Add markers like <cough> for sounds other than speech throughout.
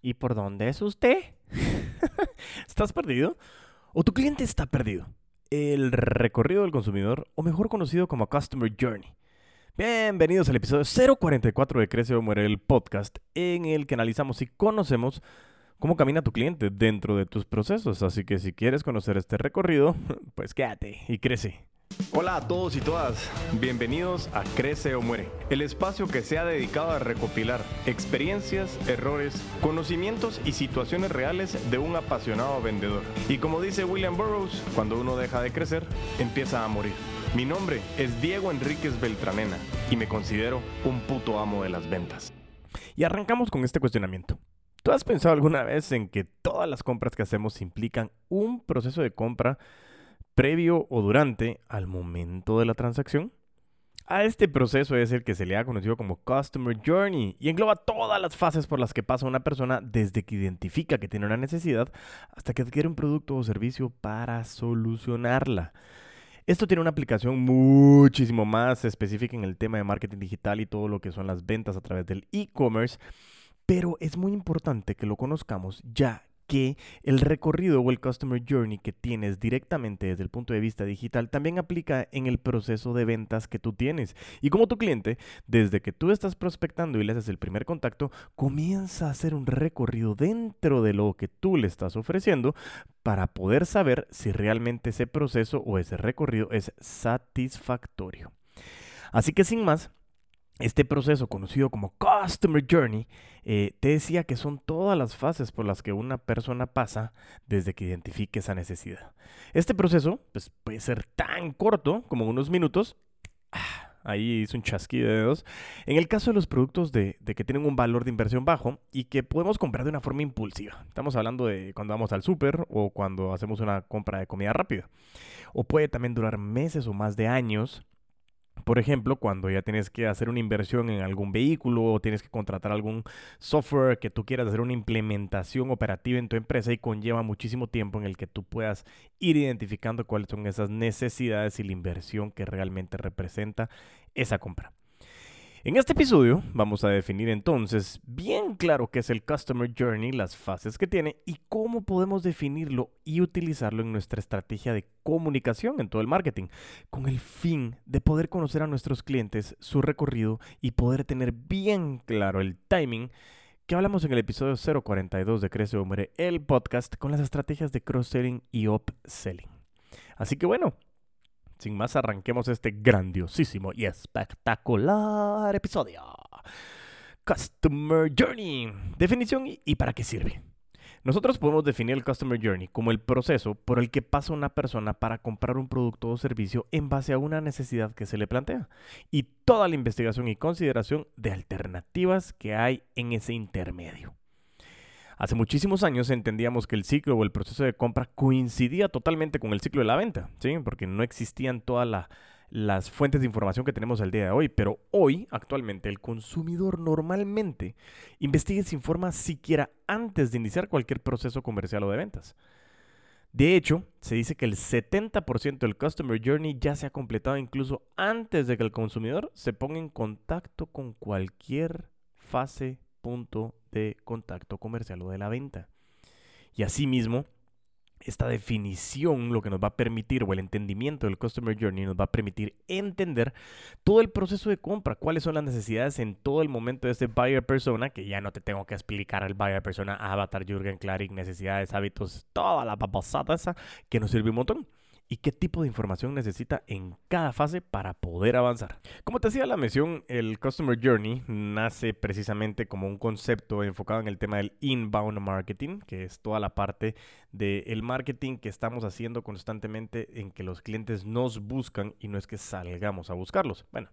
¿Y por dónde es usted? <laughs> ¿Estás perdido? ¿O tu cliente está perdido? El recorrido del consumidor, o mejor conocido como Customer Journey. Bienvenidos al episodio 044 de Crece o Muere el podcast, en el que analizamos y conocemos cómo camina tu cliente dentro de tus procesos. Así que si quieres conocer este recorrido, <laughs> pues quédate y crece. Hola a todos y todas, bienvenidos a Crece o Muere, el espacio que se ha dedicado a recopilar experiencias, errores, conocimientos y situaciones reales de un apasionado vendedor. Y como dice William Burroughs, cuando uno deja de crecer, empieza a morir. Mi nombre es Diego Enríquez Beltranena y me considero un puto amo de las ventas. Y arrancamos con este cuestionamiento. ¿Tú has pensado alguna vez en que todas las compras que hacemos implican un proceso de compra previo o durante al momento de la transacción? A este proceso es el que se le ha conocido como Customer Journey y engloba todas las fases por las que pasa una persona desde que identifica que tiene una necesidad hasta que adquiere un producto o servicio para solucionarla. Esto tiene una aplicación muchísimo más específica en el tema de marketing digital y todo lo que son las ventas a través del e-commerce, pero es muy importante que lo conozcamos ya que el recorrido o el Customer Journey que tienes directamente desde el punto de vista digital también aplica en el proceso de ventas que tú tienes. Y como tu cliente, desde que tú estás prospectando y le haces el primer contacto, comienza a hacer un recorrido dentro de lo que tú le estás ofreciendo para poder saber si realmente ese proceso o ese recorrido es satisfactorio. Así que sin más, este proceso conocido como Customer Journey, eh, te decía que son todas las fases por las que una persona pasa desde que identifique esa necesidad. Este proceso pues, puede ser tan corto como unos minutos. Ah, ahí hice un chasquido de dedos. En el caso de los productos de, que tienen un valor de inversión bajo y que podemos comprar de una forma impulsiva. Estamos hablando de cuando vamos al súper o cuando hacemos una compra de comida rápida. O puede también durar meses o más de años por ejemplo, cuando ya tienes que hacer una inversión en algún vehículo o tienes que contratar algún software que tú quieras hacer una implementación operativa en tu empresa y conlleva muchísimo tiempo en el que tú puedas ir identificando cuáles son esas necesidades y la inversión que realmente representa esa compra. En este episodio vamos a definir entonces bien claro qué es el Customer Journey, las fases que tiene y cómo podemos definirlo y utilizarlo en nuestra estrategia de comunicación en todo el marketing, con el fin de poder conocer a nuestros clientes, su recorrido y poder tener bien claro el timing que hablamos en el episodio 042 de Crece Hombre, el podcast con las estrategias de cross-selling y upselling. Así que bueno, sin más, arranquemos este grandiosísimo y espectacular episodio. Customer Journey. Definición y para qué sirve. Nosotros podemos definir el Customer Journey como el proceso por el que pasa una persona para comprar un producto o servicio en base a una necesidad que se le plantea y toda la investigación y consideración de alternativas que hay en ese intermedio. Hace muchísimos años entendíamos que el ciclo o el proceso de compra coincidía totalmente con el ciclo de la venta, ¿sí? Porque no existían todas las fuentes de información que tenemos al día de hoy, pero hoy, actualmente, el consumidor normalmente investiga y se informa siquiera antes de iniciar cualquier proceso comercial o de ventas. De hecho, se dice que el 70% del Customer Journey ya se ha completado incluso antes de que el consumidor se ponga en contacto con cualquier fase punto de contacto comercial o de la venta. Y asimismo, esta definición lo que nos va a permitir, o el entendimiento del Customer Journey, nos va a permitir entender todo el proceso de compra, cuáles son las necesidades en todo el momento de este buyer persona, que ya no te tengo que explicar al buyer persona, avatar, Jürgen Klarik, necesidades, hábitos, toda la babosada esa, que nos sirve un montón y qué tipo de información necesita en cada fase para poder avanzar. Como te decía la mención, el Customer Journey nace precisamente como un concepto enfocado en el tema del inbound marketing, que es toda la parte del marketing que estamos haciendo constantemente en que los clientes nos buscan y no es que salgamos a buscarlos. Bueno,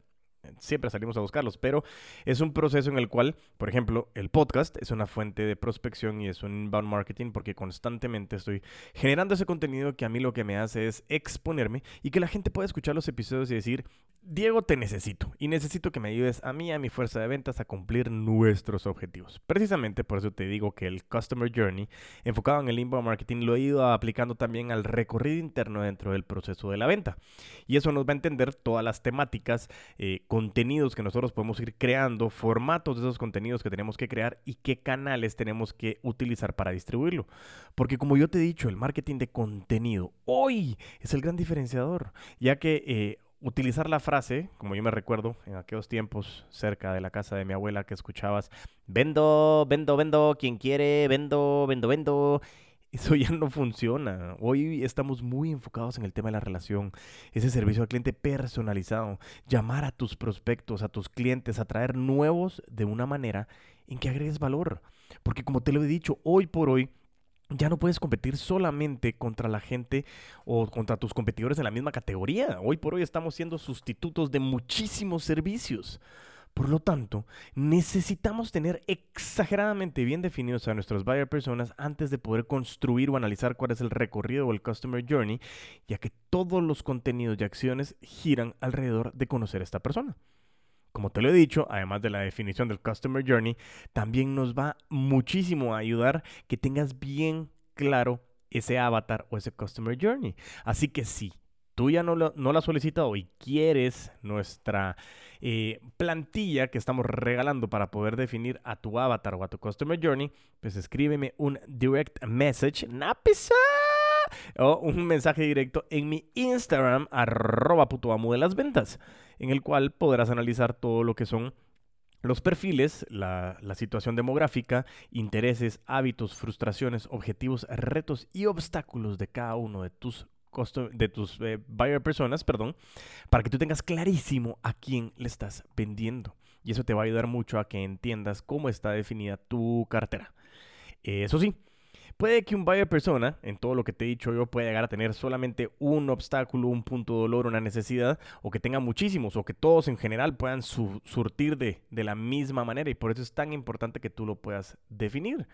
siempre salimos a buscarlos, pero es un proceso en el cual, por ejemplo, el podcast es una fuente de prospección y es un inbound marketing porque constantemente estoy generando ese contenido que a mí lo que me hace es exponerme y que la gente pueda escuchar los episodios y decir, Diego, te necesito y necesito que me ayudes a mí, a mi fuerza de ventas, a cumplir nuestros objetivos. Precisamente por eso te digo que el Customer Journey, enfocado en el inbound marketing, lo he ido aplicando también al recorrido interno dentro del proceso de la venta. Y eso nos va a entender todas las temáticas eh, contenidos que nosotros podemos ir creando, formatos de esos contenidos que tenemos que crear y qué canales tenemos que utilizar para distribuirlo. Porque como yo te he dicho, el marketing de contenido hoy es el gran diferenciador, ya que eh, utilizar la frase, como yo me recuerdo en aquellos tiempos cerca de la casa de mi abuela que escuchabas, vendo, vendo, vendo, quien quiere, vendo, vendo, vendo. Eso ya no funciona. Hoy estamos muy enfocados en el tema de la relación, ese servicio al cliente personalizado, llamar a tus prospectos, a tus clientes, atraer nuevos de una manera en que agregues valor. Porque como te lo he dicho, hoy por hoy ya no puedes competir solamente contra la gente o contra tus competidores en la misma categoría. Hoy por hoy estamos siendo sustitutos de muchísimos servicios. Por lo tanto, necesitamos tener exageradamente bien definidos a nuestros buyer personas antes de poder construir o analizar cuál es el recorrido o el customer journey, ya que todos los contenidos y acciones giran alrededor de conocer a esta persona. Como te lo he dicho, además de la definición del Customer Journey, también nos va muchísimo a ayudar que tengas bien claro ese avatar o ese Customer Journey. Así que si tú ya no, lo, la has solicitado y quieres nuestra eh, plantilla que estamos regalando para poder definir a tu avatar o a tu Customer Journey, pues escríbeme un direct message. ¡Napisa! o un mensaje directo en mi Instagram, arroba putoamo de las ventas, en el cual podrás analizar todo lo que son los perfiles, la, situación demográfica, intereses, hábitos, frustraciones, objetivos, retos y obstáculos de cada uno de tus de tus eh, buyer personas, perdón, para que tú tengas clarísimo a quién le estás vendiendo. Y eso te va a ayudar mucho a que entiendas cómo está definida tu cartera. Eso sí, Puede que un buyer persona, en todo lo que te he dicho yo, pueda llegar a tener solamente un obstáculo, un punto de dolor, una necesidad, o que tenga muchísimos, o que todos en general puedan surtir de, de la misma manera. Y por eso es tan importante que tú lo puedas definir.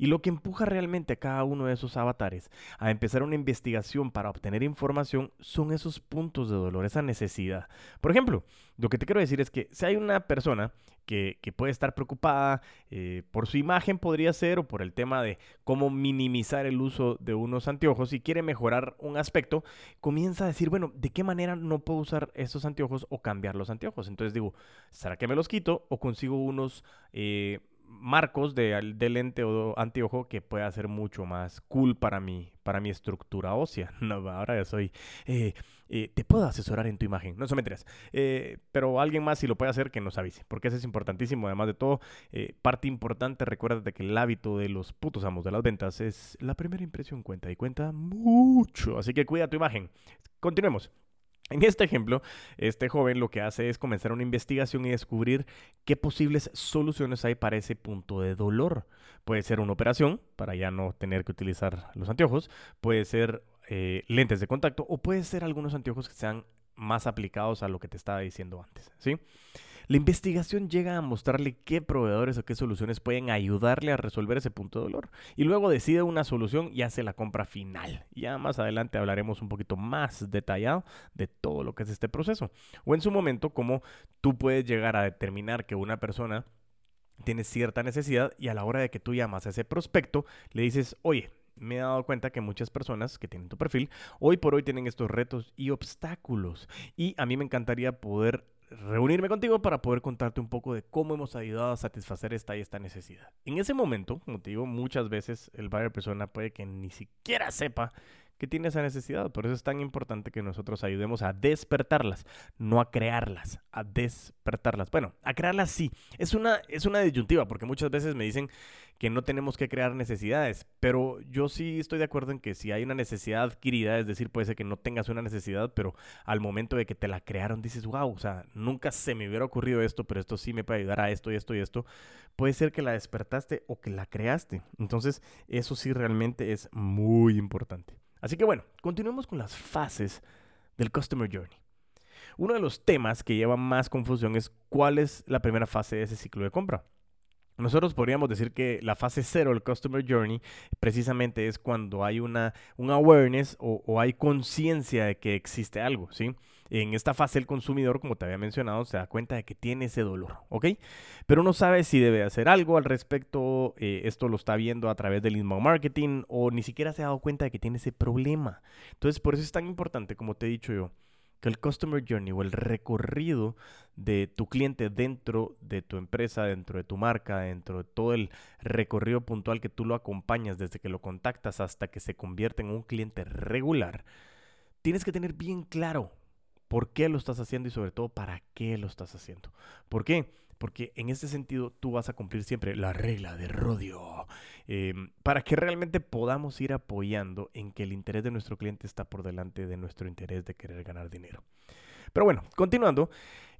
Y lo que empuja realmente a cada uno de esos avatares a empezar una investigación para obtener información son esos puntos de dolor, esa necesidad. Por ejemplo, lo que te quiero decir es que si hay una persona que, puede estar preocupada eh, por su imagen, podría ser, o por el tema de cómo minimizar el uso de unos anteojos y quiere mejorar un aspecto, comienza a decir, bueno, ¿de qué manera no puedo usar estos anteojos o cambiar los anteojos? Entonces digo, ¿será que me los quito o consigo unos... Eh, marcos de, de, lente o anteojo que pueda ser mucho más cool para mi, para mi estructura ósea. <laughs> No, ahora ya soy... Eh, eh, te puedo asesorar en tu imagen, no se me eh, pero alguien más si lo puede hacer que nos avise, porque eso es importantísimo. Además de todo, parte importante, recuérdate que el hábito de los putos amos de las ventas es la primera impresión cuenta y cuenta mucho. Así que cuida tu imagen. Continuemos. En este ejemplo, este joven lo que hace es comenzar una investigación y descubrir qué posibles soluciones hay para ese punto de dolor. Puede ser una operación para ya no tener que utilizar los anteojos, puede ser eh, lentes de contacto o puede ser algunos anteojos que sean más aplicados a lo que te estaba diciendo antes, ¿sí? La investigación llega a mostrarle qué proveedores o qué soluciones pueden ayudarle a resolver ese punto de dolor. Y luego decide una solución y hace la compra final. Ya más adelante hablaremos un poquito más detallado de todo lo que es este proceso. O en su momento, cómo tú puedes llegar a determinar que una persona tiene cierta necesidad y a la hora de que tú llamas a ese prospecto, le dices, oye, me he dado cuenta que muchas personas que tienen tu perfil hoy por hoy tienen estos retos y obstáculos. Y a mí me encantaría poder reunirme contigo para poder contarte un poco de cómo hemos ayudado a satisfacer esta y esta necesidad. En ese momento, como te digo, muchas veces el buyer persona puede que ni siquiera sepa que tiene esa necesidad. Por eso es tan importante que nosotros ayudemos a despertarlas, no a crearlas, a despertarlas. Bueno, a crearlas sí. Es una, es una disyuntiva, porque muchas veces me dicen que no tenemos que crear necesidades, pero yo sí estoy de acuerdo en que si hay una necesidad adquirida, es decir, puede ser que no tengas una necesidad, pero al momento de que te la crearon dices, wow, o sea, nunca se me hubiera ocurrido esto, pero esto sí me puede ayudar a esto y esto y esto, puede ser que la despertaste o que la creaste. Entonces, eso sí realmente es muy importante. Así que bueno, continuemos con las fases del Customer Journey. Uno de los temas que lleva más confusión es cuál es la primera fase de ese ciclo de compra. Nosotros podríamos decir que la fase cero del Customer Journey precisamente es cuando hay una, un awareness o, hay conciencia de que existe algo, ¿sí? En esta fase el consumidor, como te había mencionado, se da cuenta de que tiene ese dolor, ¿ok? Pero no sabe si debe hacer algo al respecto, eh, esto lo está viendo a través del inbound marketing o ni siquiera se ha dado cuenta de que tiene ese problema. Entonces, por eso es tan importante, como te he dicho yo, que el Customer Journey o el recorrido de tu cliente dentro de tu empresa, dentro de tu marca, dentro de todo el recorrido puntual que tú lo acompañas desde que lo contactas hasta que se convierte en un cliente regular, tienes que tener bien claro por qué lo estás haciendo y sobre todo para qué lo estás haciendo. ¿Por qué? Porque en este sentido tú vas a cumplir siempre la regla de Rodio. Em, para que realmente podamos ir apoyando en que el interés de nuestro cliente está por delante de nuestro interés de querer ganar dinero. Pero bueno, continuando,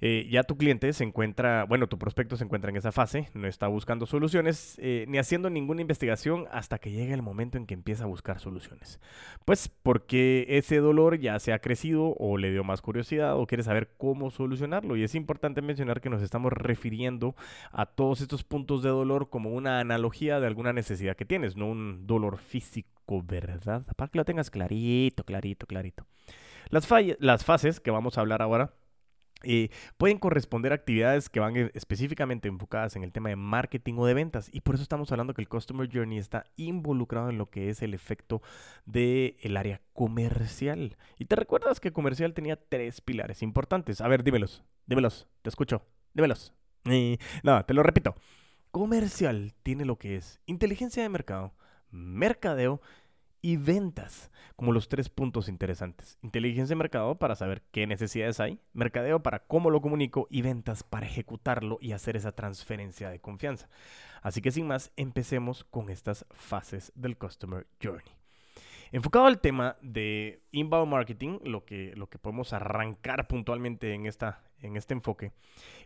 eh, ya tu cliente se encuentra, bueno, tu prospecto se encuentra en esa fase, no está buscando soluciones eh, ni haciendo ninguna investigación hasta que llegue el momento en que empieza a buscar soluciones. Pues porque ese dolor ya se ha crecido o le dio más curiosidad o quiere saber cómo solucionarlo. Y es importante mencionar que nos estamos refiriendo a todos estos puntos de dolor como una analogía de alguna necesidad que tienes, no un dolor físico, ¿verdad? Para que lo tengas clarito, clarito, clarito. Las, las fases que vamos a hablar ahora eh, pueden corresponder a actividades que van eh, específicamente enfocadas en el tema de marketing o de ventas y por eso estamos hablando que el Customer Journey está involucrado en lo que es el efecto del el área comercial. Y te recuerdas que comercial tenía tres pilares importantes. A ver, dímelos, dímelos, te escucho, dímelos. no, te lo repito. Comercial tiene lo que es inteligencia de mercado, mercadeo y ventas como los tres puntos interesantes. Inteligencia de mercado para saber qué necesidades hay, mercadeo para cómo lo comunico y ventas para ejecutarlo y hacer esa transferencia de confianza. Así que sin más, empecemos con estas fases del Customer Journey. Enfocado al tema de inbound marketing, lo que, lo que podemos arrancar puntualmente en, esta, en este enfoque,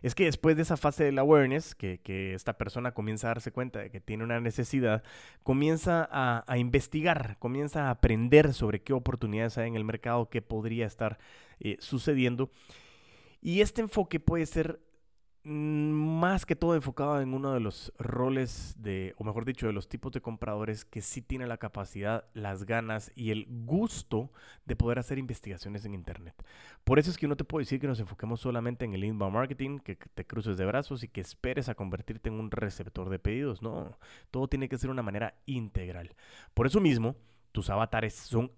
es que después de esa fase del awareness, que, que esta persona comienza a darse cuenta de que tiene una necesidad, comienza a, a, investigar, comienza a aprender sobre qué oportunidades hay en el mercado, qué podría estar eh, sucediendo. Y este enfoque puede ser más que todo enfocado en uno de los roles de, o mejor dicho, de los tipos de compradores que sí tienen la capacidad, las ganas y el gusto de poder hacer investigaciones en Internet. Por eso es que no te puedo decir que nos enfoquemos solamente en el inbound marketing, que te cruces de brazos y que esperes a convertirte en un receptor de pedidos. No, todo tiene que ser de una manera integral. Por eso mismo, tus avatares son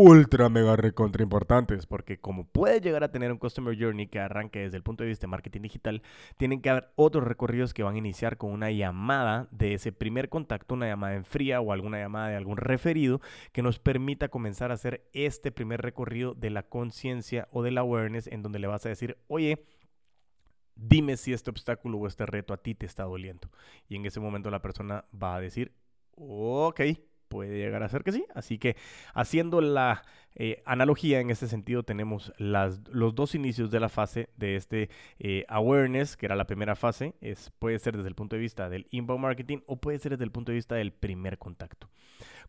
ultra mega recontra importantes, porque como puede llegar a tener un Customer Journey que arranque desde el punto de vista de marketing digital, tienen que haber otros recorridos que van a iniciar con una llamada de ese primer contacto, una llamada en fría o alguna llamada de algún referido que nos permita comenzar a hacer este primer recorrido de la conciencia o del awareness en donde le vas a decir, oye, dime si este obstáculo o este reto a ti te está doliendo. Y en ese momento la persona va a decir, ok, puede llegar a ser que sí. Así que haciendo la eh, analogía en este sentido, tenemos las, los dos inicios de la fase de este eh, awareness, que era la primera fase. Es, puede ser desde el punto de vista del inbound marketing o puede ser desde el punto de vista del primer contacto.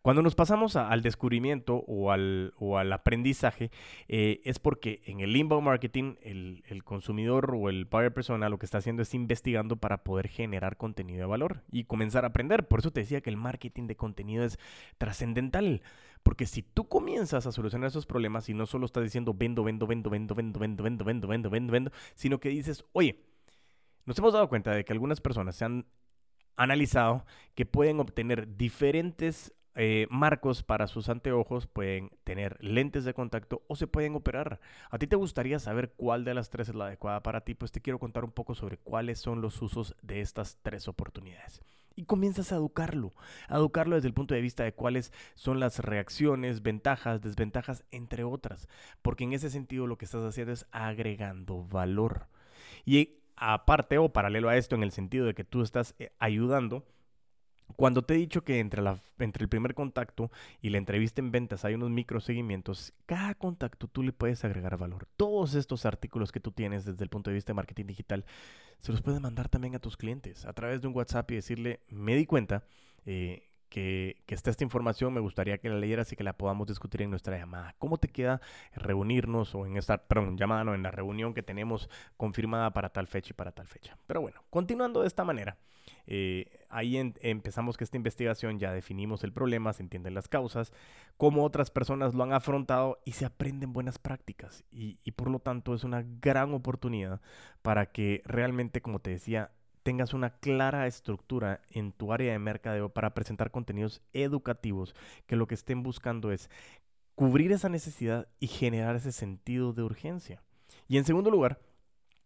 Cuando nos pasamos al descubrimiento o al, o al aprendizaje, eh, es porque en el inbound marketing el, el, consumidor o el buyer persona lo que está haciendo es investigando para poder generar contenido de valor y comenzar a aprender. Por eso te decía que el marketing de contenido es trascendental. Porque si tú comienzas a solucionar esos problemas y no solo estás diciendo vendo, vendo, vendo, vendo, vendo, vendo, vendo, vendo, vendo, vendo, vendo, sino que dices, oye, nos hemos dado cuenta de que algunas personas se han analizado que pueden obtener diferentes eh, marcos para sus anteojos, pueden tener lentes de contacto o se pueden operar. ¿A ti te gustaría saber cuál de las tres es la adecuada para ti? Pues te quiero contar un poco sobre cuáles son los usos de estas tres oportunidades. Y comienzas a educarlo, a educarlo desde el punto de vista de cuáles son las reacciones, ventajas, desventajas, entre otras. Porque en ese sentido lo que estás haciendo es agregando valor. Y aparte o paralelo a esto, en el sentido de que tú estás eh, ayudando, cuando te he dicho que entre, la, entre el primer contacto y la entrevista en ventas hay unos microseguimientos, cada contacto tú le puedes agregar valor. Todos estos artículos que tú tienes desde el punto de vista de marketing digital, se los puedes mandar también a tus clientes a través de un WhatsApp y decirle, me di cuenta eh, que, que, está esta información, me gustaría que la leyeras y que la podamos discutir en nuestra llamada. ¿Cómo te queda reunirnos o en esta, perdón, llamada, no, en la reunión que tenemos confirmada para tal fecha y para tal fecha? Pero bueno, continuando de esta manera. Eh, ahí empezamos que esta investigación ya definimos el problema, se entienden las causas, cómo otras personas lo han afrontado y se aprenden buenas prácticas. Y, y por lo tanto es una gran oportunidad para que realmente, como te decía, tengas una clara estructura en tu área de mercadeo para presentar contenidos educativos que lo que estén buscando es descubrir esa necesidad y generar ese sentido de urgencia. Y en segundo lugar,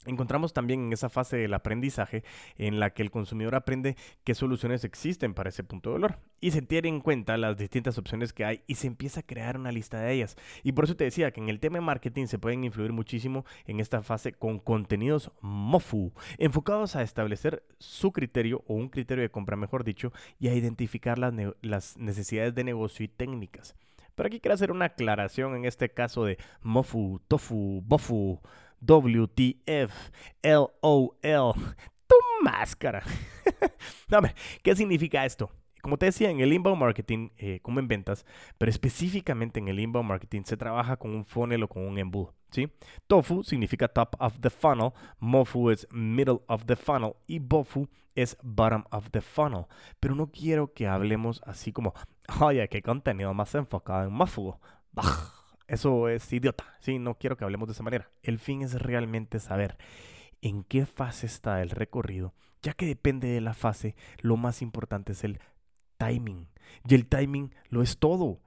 Encontramos también en esa fase del aprendizaje en la que el consumidor aprende qué soluciones existen para ese punto de dolor y se tiene en cuenta las distintas opciones que hay y se empieza a crear una lista de ellas. Y por eso te decía que en el tema de marketing se pueden influir muchísimo en esta fase con contenidos MOFU, enfocados a establecer su criterio o un criterio de compra, mejor dicho, y a identificar las, las necesidades de negocio y técnicas. Pero aquí quiero hacer una aclaración en este caso de MOFU, TOFU, BOFU WTF, LOL, tu máscara. <laughs> hombre, ¿qué significa esto? Como te decía, en el inbound marketing, eh, como en ventas, pero específicamente en el inbound marketing se trabaja con un funnel o con un embudo. ¿sí? Tofu significa top of the funnel, Mofu es middle of the funnel y Bofu es bottom of the funnel. Pero no quiero que hablemos así como, oye, qué contenido más enfocado en Mofu. Bah eso es idiota. Sí, no quiero que hablemos de esa manera. El fin es realmente saber en qué fase está el recorrido, ya que depende de la fase, lo más importante es el timing. Y el timing lo es todo.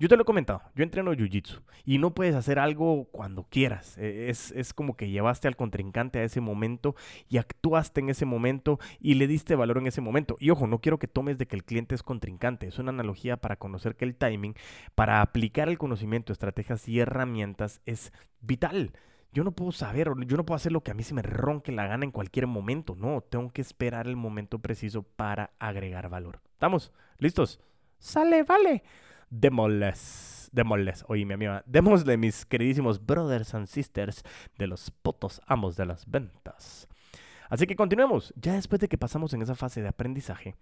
Yo te lo he comentado, yo entreno Jiu-Jitsu y no puedes hacer algo cuando quieras. E, es, es, como que llevaste al contrincante a ese momento y actuaste en ese momento y le diste valor en ese momento. Y ojo, no quiero que tomes de que el cliente es contrincante. Es una analogía para conocer que el timing, para aplicar el conocimiento, estrategias y herramientas es vital. Yo no puedo saber, yo no puedo hacer lo que a mí se me ronque la gana en cualquier momento. No, tengo que esperar el momento preciso para agregar valor. ¿Estamos? ¿Listos? Sale, vale démosles, démosles, oye mi amiga, démosle mis queridísimos brothers and sisters de los putos amos de las ventas. Así que continuemos, ya después de que pasamos en esa fase de aprendizaje,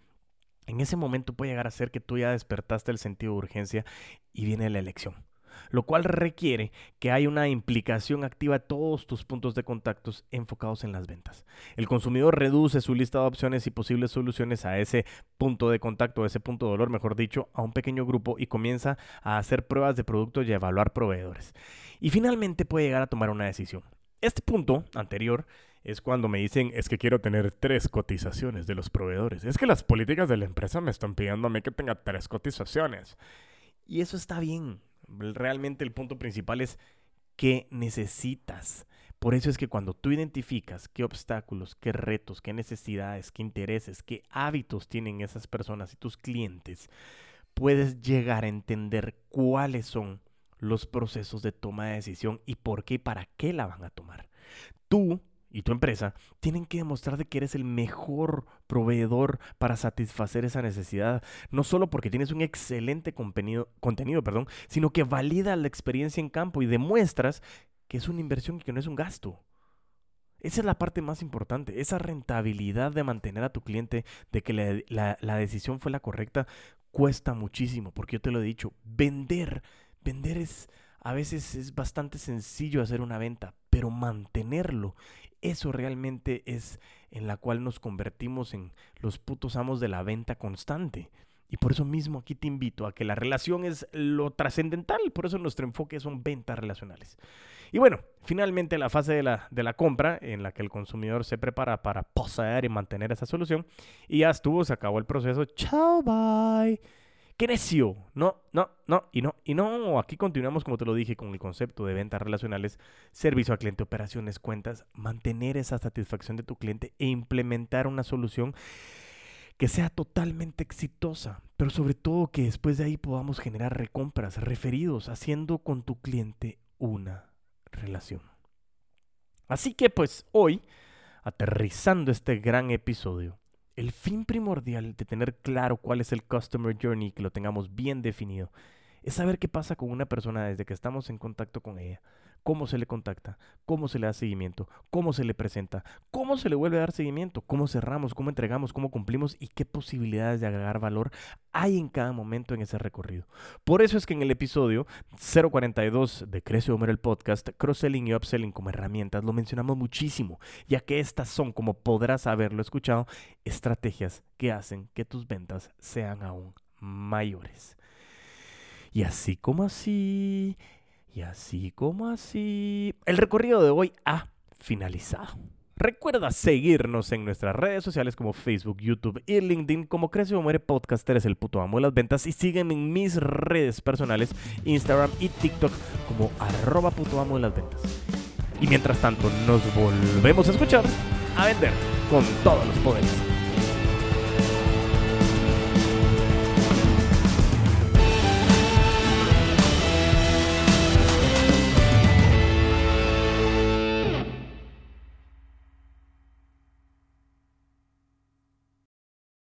en ese momento puede llegar a ser que tú ya despertaste el sentido de urgencia y viene la elección lo cual requiere que haya una implicación activa de todos tus puntos de contactos enfocados en las ventas. El consumidor reduce su lista de opciones y posibles soluciones a ese punto de contacto, a ese punto de dolor, mejor dicho, a un pequeño grupo y comienza a hacer pruebas de productos y a evaluar proveedores. Y finalmente puede llegar a tomar una decisión. Este punto anterior es cuando me dicen, es que quiero tener tres cotizaciones de los proveedores. Es que las políticas de la empresa me están pidiendo a mí que tenga tres cotizaciones. Y eso está bien, Realmente el punto principal es qué necesitas. Por eso es que cuando tú identificas qué obstáculos, qué retos, qué necesidades, qué intereses, qué hábitos tienen esas personas y tus clientes, puedes llegar a entender cuáles son los procesos de toma de decisión y por qué y para qué la van a tomar. Tú y tu empresa tienen que demostrar de que eres el mejor proveedor para satisfacer esa necesidad, no solo porque tienes un excelente contenido, contenido perdón, sino que valida la experiencia en campo y demuestras que es una inversión y que no es un gasto. Esa es la parte más importante, esa rentabilidad de mantener a tu cliente, de que la, la decisión fue la correcta, cuesta muchísimo, porque yo te lo he dicho, vender, vender es, a veces es bastante sencillo hacer una venta, pero mantenerlo eso realmente es en la cual nos convertimos en los putos amos de la venta constante. Y por eso mismo aquí te invito a que la relación es lo trascendental, por eso nuestro enfoque son ventas relacionales. Y bueno, finalmente la fase de la, de la compra en la que el consumidor se prepara para poseer y mantener esa solución. Y ya estuvo, se acabó el proceso. Chao, bye. ¡Qué! No, no, no, y no, y no. Aquí continuamos, como te lo dije, con el concepto de ventas relacionales, servicio a cliente, operaciones, cuentas, mantener esa satisfacción de tu cliente e implementar una solución que sea totalmente exitosa, pero sobre todo que después de ahí podamos generar recompras, referidos, haciendo con tu cliente una relación. Así que pues hoy, aterrizando este gran episodio, el fin primordial de tener claro cuál es el Customer Journey, que lo tengamos bien definido, es saber qué pasa con una persona desde que estamos en contacto con ella cómo se le contacta, cómo se le da seguimiento, cómo se le presenta, cómo se le vuelve a dar seguimiento, cómo cerramos, cómo entregamos, cómo cumplimos y qué posibilidades de agregar valor hay en cada momento en ese recorrido. Por eso es que en el episodio 042 de Crece Homer el podcast, cross-selling y upselling como herramientas lo mencionamos muchísimo, ya que estas son, como podrás haberlo escuchado, estrategias que hacen que tus ventas sean aún mayores. Y así como así, y así como así, el recorrido de hoy ha finalizado. Recuerda seguirnos en nuestras redes sociales como Facebook, YouTube y LinkedIn como Crece o Muere Podcast, eres el puto amo de las ventas y sígueme en mis redes personales, Instagram y TikTok como arroba puto amo de las ventas. Y mientras tanto nos volvemos a escuchar, a vender con todos los poderes.